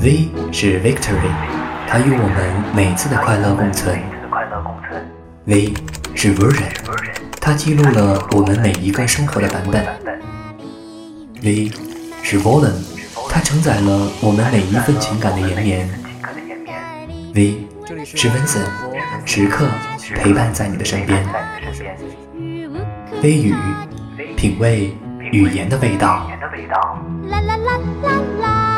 V 是 Victory，它与我们每次的快乐共存。V 是 Version，它记录了我们每一个生活的版本。V 是 Volume，它承载了我们每一份情感的延绵。V 是 Vincent，时刻陪伴在你的身边。微语，品味语言的味道。啦啦啦啦啦。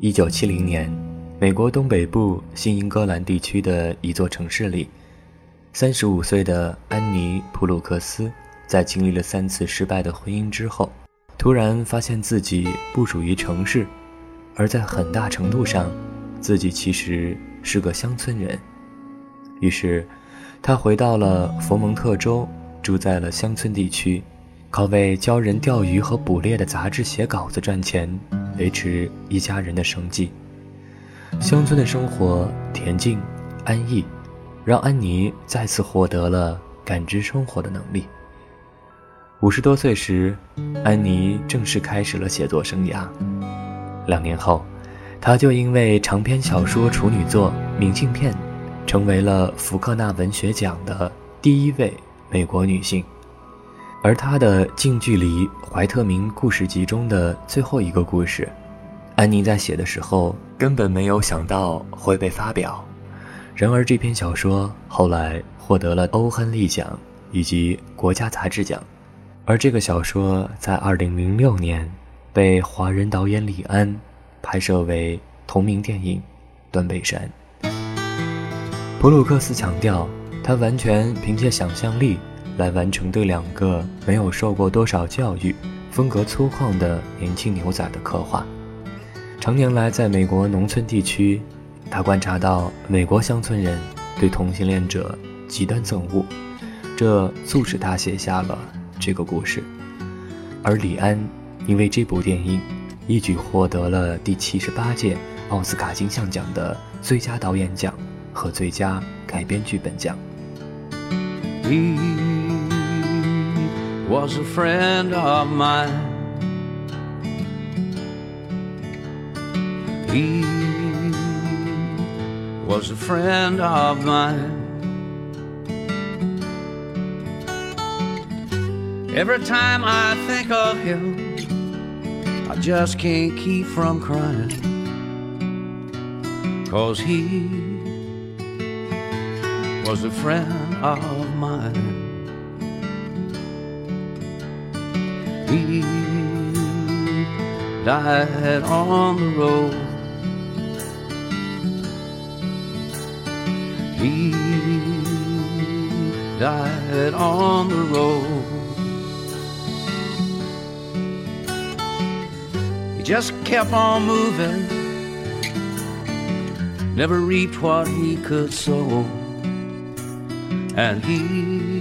一九七零年，美国东北部新英格兰地区的一座城市里，三十五岁的安妮·普鲁克斯在经历了三次失败的婚姻之后，突然发现自己不属于城市，而在很大程度上，自己其实是个乡村人。于是，他回到了佛蒙特州，住在了乡村地区，靠为教人钓鱼和捕猎的杂志写稿子赚钱。维持一家人的生计。乡村的生活恬静安逸，让安妮再次获得了感知生活的能力。五十多岁时，安妮正式开始了写作生涯。两年后，她就因为长篇小说处女作《明信片》，成为了福克纳文学奖的第一位美国女性。而他的近距离怀特明故事集中的最后一个故事，安妮在写的时候根本没有想到会被发表。然而这篇小说后来获得了欧亨利奖以及国家杂志奖，而这个小说在2006年被华人导演李安拍摄为同名电影《断背山》。普鲁克斯强调，他完全凭借想象力。来完成对两个没有受过多少教育、风格粗犷的年轻牛仔的刻画。常年来在美国农村地区，他观察到美国乡村人对同性恋者极端憎恶，这促使他写下了这个故事。而李安因为这部电影，一举获得了第七十八届奥斯卡金像奖的最佳导演奖和最佳改编剧本奖。Was a friend of mine. He was a friend of mine. Every time I think of him, I just can't keep from crying. Cause he was a friend of mine. He died on the road. He died on the road. He just kept on moving, never reaped what he could sow, and he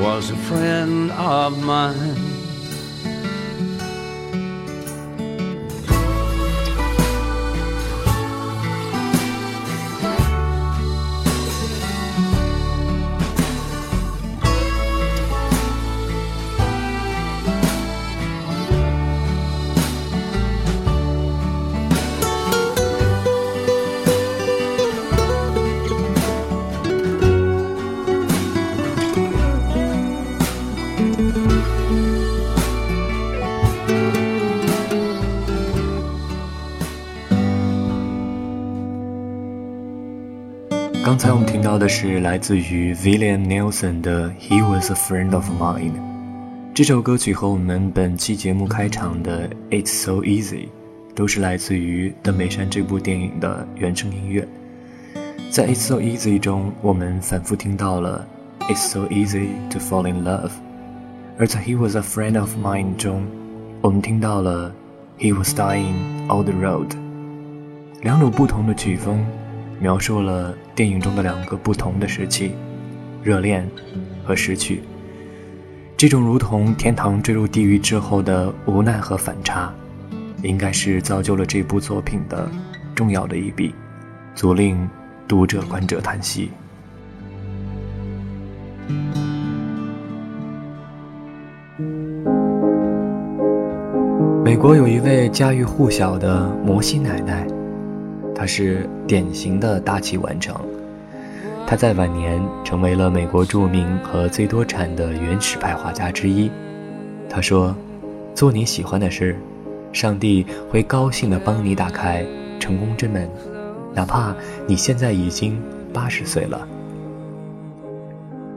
was a friend of mine. 刚才我们听到的是来自于 William Nelson 的《He Was a Friend of Mine》。这首歌曲和我们本期节目开场的《It's So Easy》都是来自于《的美山》这部电影的原声音乐。在《It's So Easy》中，我们反复听到了 "It's so easy to fall in love"，而在《He Was a Friend of Mine》中，我们听到了 "He was dying on the road"。两种不同的曲风，描述了电影中的两个不同的时期：热恋和失去。这种如同天堂坠入地狱之后的无奈和反差，应该是造就了这部作品的重要的一笔，足令。读者、观者叹息。美国有一位家喻户晓的摩西奶奶，他是典型的大器晚成。他在晚年成为了美国著名和最多产的原始派画家之一。他说：“做你喜欢的事，上帝会高兴地帮你打开成功之门。”哪怕你现在已经八十岁了，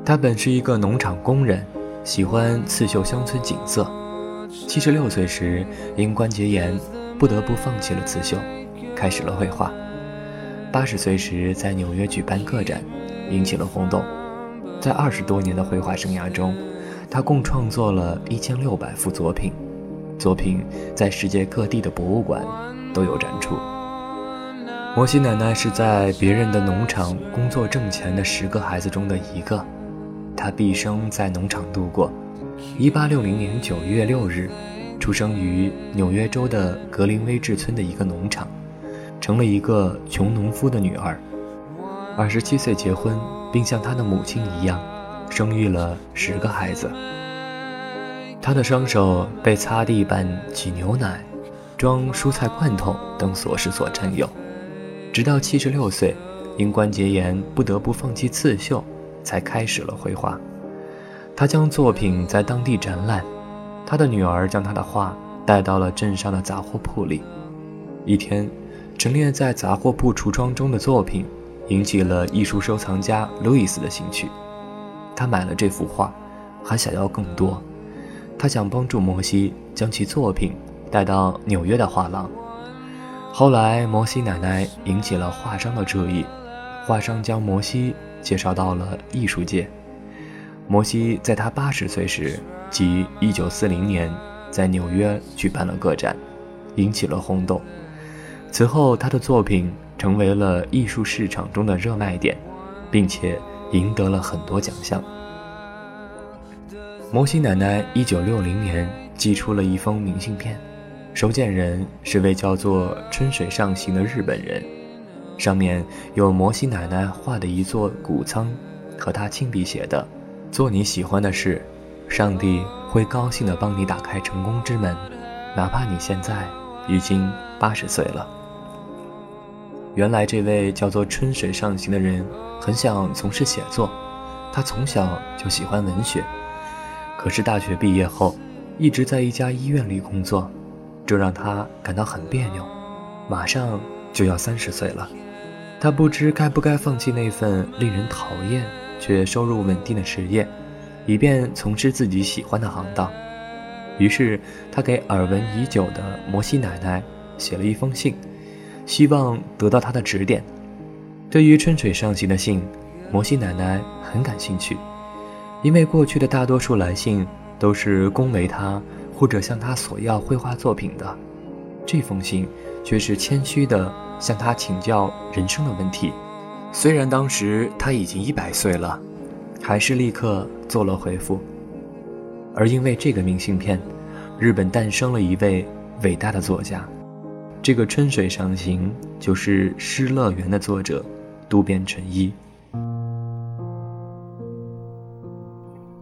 他本是一个农场工人，喜欢刺绣乡村景色。七十六岁时因关节炎不得不放弃了刺绣，开始了绘画。八十岁时在纽约举办个展，引起了轰动。在二十多年的绘画生涯中，他共创作了一千六百幅作品，作品在世界各地的博物馆都有展出。摩西奶奶是在别人的农场工作挣钱的十个孩子中的一个，她毕生在农场度过。1860年9月6日，出生于纽约州的格林威治村的一个农场，成了一个穷农夫的女儿。二十七岁结婚，并像她的母亲一样，生育了十个孩子。她的双手被擦地板、挤牛奶、装蔬菜罐头等琐事所占有。直到七十六岁，因关节炎不得不放弃刺绣，才开始了绘画。她将作品在当地展览，她的女儿将她的画带到了镇上的杂货铺里。一天，陈列在杂货铺橱窗中的作品引起了艺术收藏家路易斯的兴趣，他买了这幅画，还想要更多。他想帮助摩西将其作品带到纽约的画廊。后来，摩西奶奶引起了画商的注意，画商将摩西介绍到了艺术界。摩西在他八十岁时，即一九四零年，在纽约举办了个展，引起了轰动。此后，他的作品成为了艺术市场中的热卖点，并且赢得了很多奖项。摩西奶奶一九六零年寄出了一封明信片。收件人是位叫做春水上行的日本人，上面有摩西奶奶画的一座谷仓，和他亲笔写的：“做你喜欢的事，上帝会高兴地帮你打开成功之门，哪怕你现在已经八十岁了。”原来这位叫做春水上行的人很想从事写作，他从小就喜欢文学，可是大学毕业后一直在一家医院里工作。这让他感到很别扭，马上就要三十岁了，他不知该不该放弃那份令人讨厌却收入稳定的职业，以便从事自己喜欢的行当。于是，他给耳闻已久的摩西奶奶写了一封信，希望得到她的指点。对于春水上行的信，摩西奶奶很感兴趣，因为过去的大多数来信都是恭维他。或者向他索要绘画作品的，这封信却是谦虚地向他请教人生的问题。虽然当时他已经一百岁了，还是立刻做了回复。而因为这个明信片，日本诞生了一位伟大的作家。这个春水上行就是《失乐园》的作者渡边淳一。《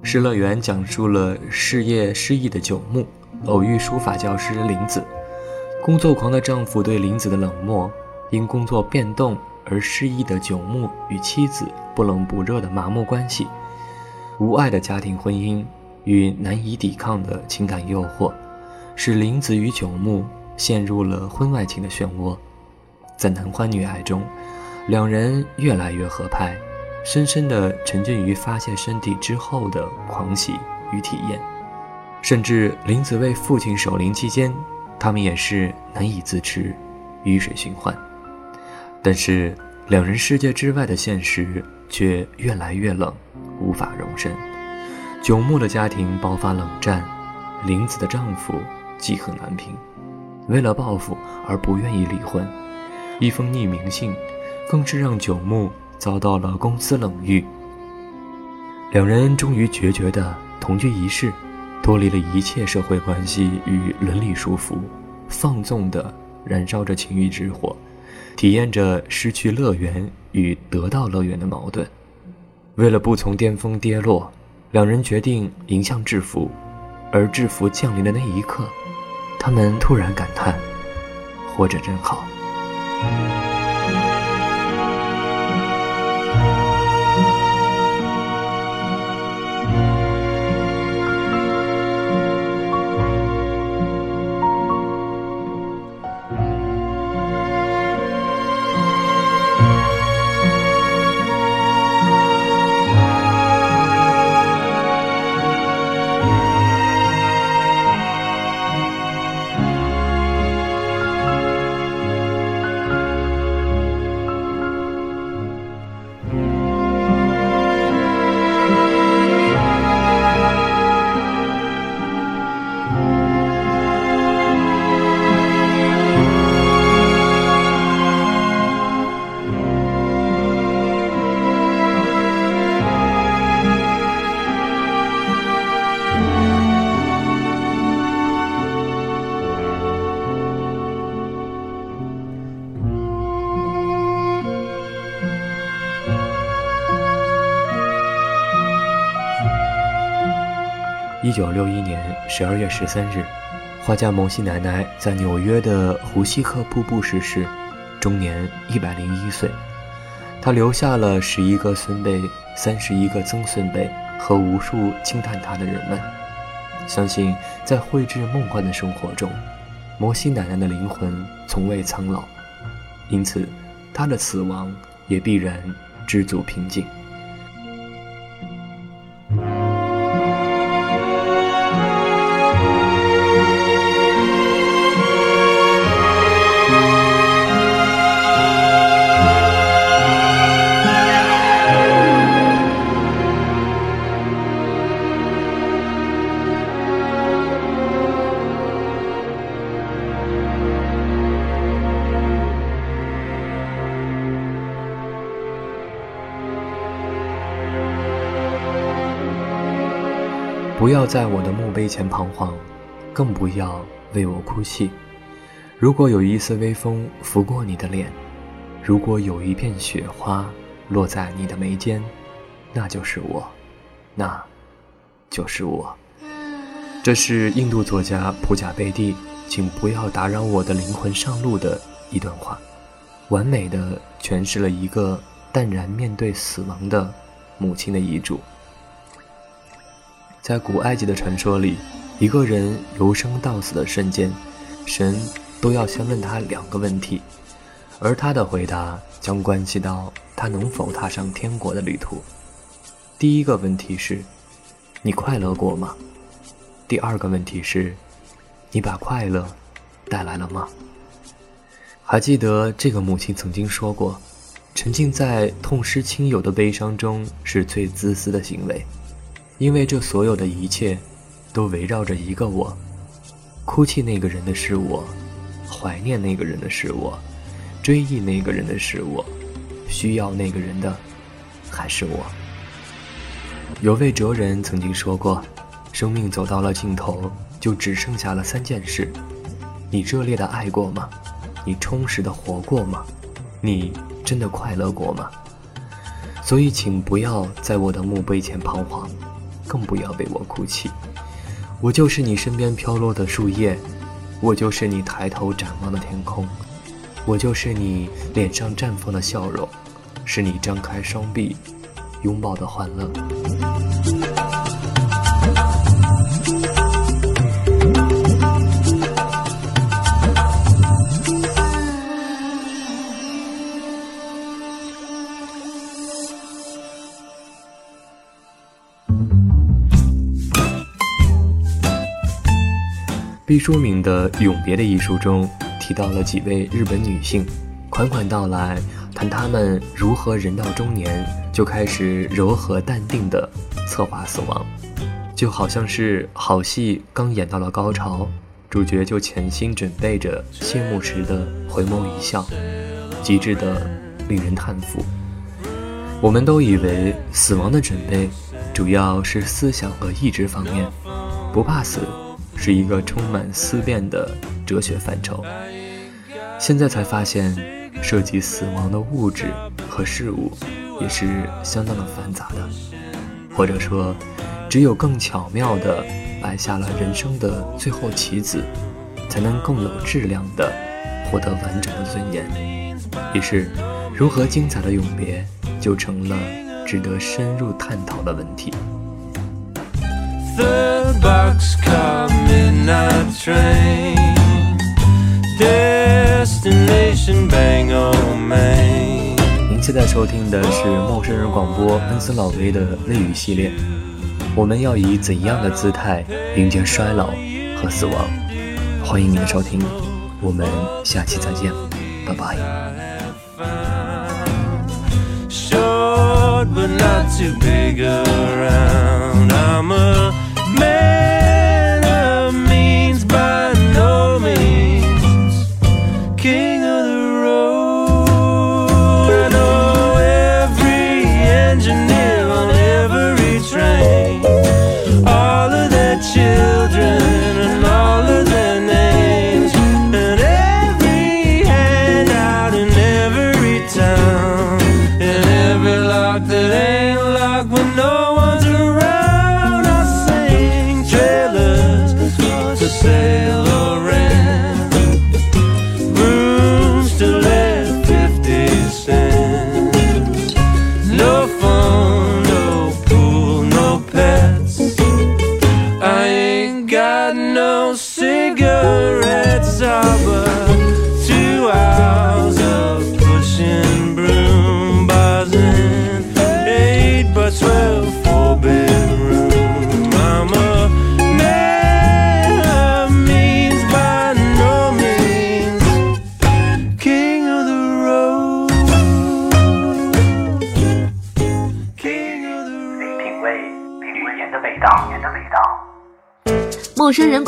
失乐园》讲述了事业失意的九木偶遇书法教师林子，工作狂的丈夫对林子的冷漠，因工作变动而失意的九木与妻子不冷不热的麻木关系，无爱的家庭婚姻与难以抵抗的情感诱惑，使林子与九木陷入了婚外情的漩涡。在男欢女爱中，两人越来越合拍，深深地沉浸于发泄身体之后的狂喜与体验。甚至林子为父亲守灵期间，他们也是难以自持，雨水循环。但是两人世界之外的现实却越来越冷，无法容身。九木的家庭爆发冷战，林子的丈夫记恨难平，为了报复而不愿意离婚。一封匿名信，更是让九牧遭到了公司冷遇。两人终于决绝的同居一室。脱离了一切社会关系与伦理束缚，放纵地燃烧着情欲之火，体验着失去乐园与得到乐园的矛盾。为了不从巅峰跌落，两人决定迎向制服。而制服降临的那一刻，他们突然感叹：“活着真好。”一九六一年十二月十三日，画家蒙西奶奶在纽约的胡西克瀑布逝世，终年一百零一岁。他留下了十一个孙辈、三十一个曾孙辈和无数惊叹他的人们。相信在绘制梦幻的生活中，摩西奶奶的灵魂从未苍老，因此她的死亡也必然知足平静。在我的墓碑前彷徨，更不要为我哭泣。如果有一丝微风拂过你的脸，如果有一片雪花落在你的眉间，那就是我，那，就是我。这是印度作家普贾贝蒂，请不要打扰我的灵魂上路的一段话，完美的诠释了一个淡然面对死亡的母亲的遗嘱。在古埃及的传说里，一个人由生到死的瞬间，神都要先问他两个问题，而他的回答将关系到他能否踏上天国的旅途。第一个问题是：你快乐过吗？第二个问题是：你把快乐带来了吗？还记得这个母亲曾经说过：沉浸在痛失亲友的悲伤中是最自私的行为。因为这所有的一切，都围绕着一个我。哭泣那个人的是我，怀念那个人的是我，追忆那个人的是我，需要那个人的还是我。有位哲人曾经说过：“生命走到了尽头，就只剩下了三件事：你热烈的爱过吗？你充实的活过吗？你真的快乐过吗？”所以，请不要在我的墓碑前彷徨。更不要为我哭泣，我就是你身边飘落的树叶，我就是你抬头展望的天空，我就是你脸上绽放的笑容，是你张开双臂拥抱的欢乐。毕淑敏的《永别》的一书中提到了几位日本女性，款款道来，谈她们如何人到中年就开始柔和淡定的策划死亡，就好像是好戏刚演到了高潮，主角就潜心准备着谢幕时的回眸一笑，极致的令人叹服。我们都以为死亡的准备主要是思想和意志方面，不怕死。是一个充满思辨的哲学范畴。现在才发现，涉及死亡的物质和事物也是相当的繁杂的，或者说，只有更巧妙地摆下了人生的最后棋子，才能更有质量地获得完整的尊严。于是，如何精彩的永别，就成了值得深入探讨的问题。The boxcar midnight train. Destination bangor main 您现在收听的是陌生人广播恩斯老威的泪雨系列。我们要以怎样的姿态迎接衰老和死亡？欢迎您的收听我们下期再见。拜拜 Meu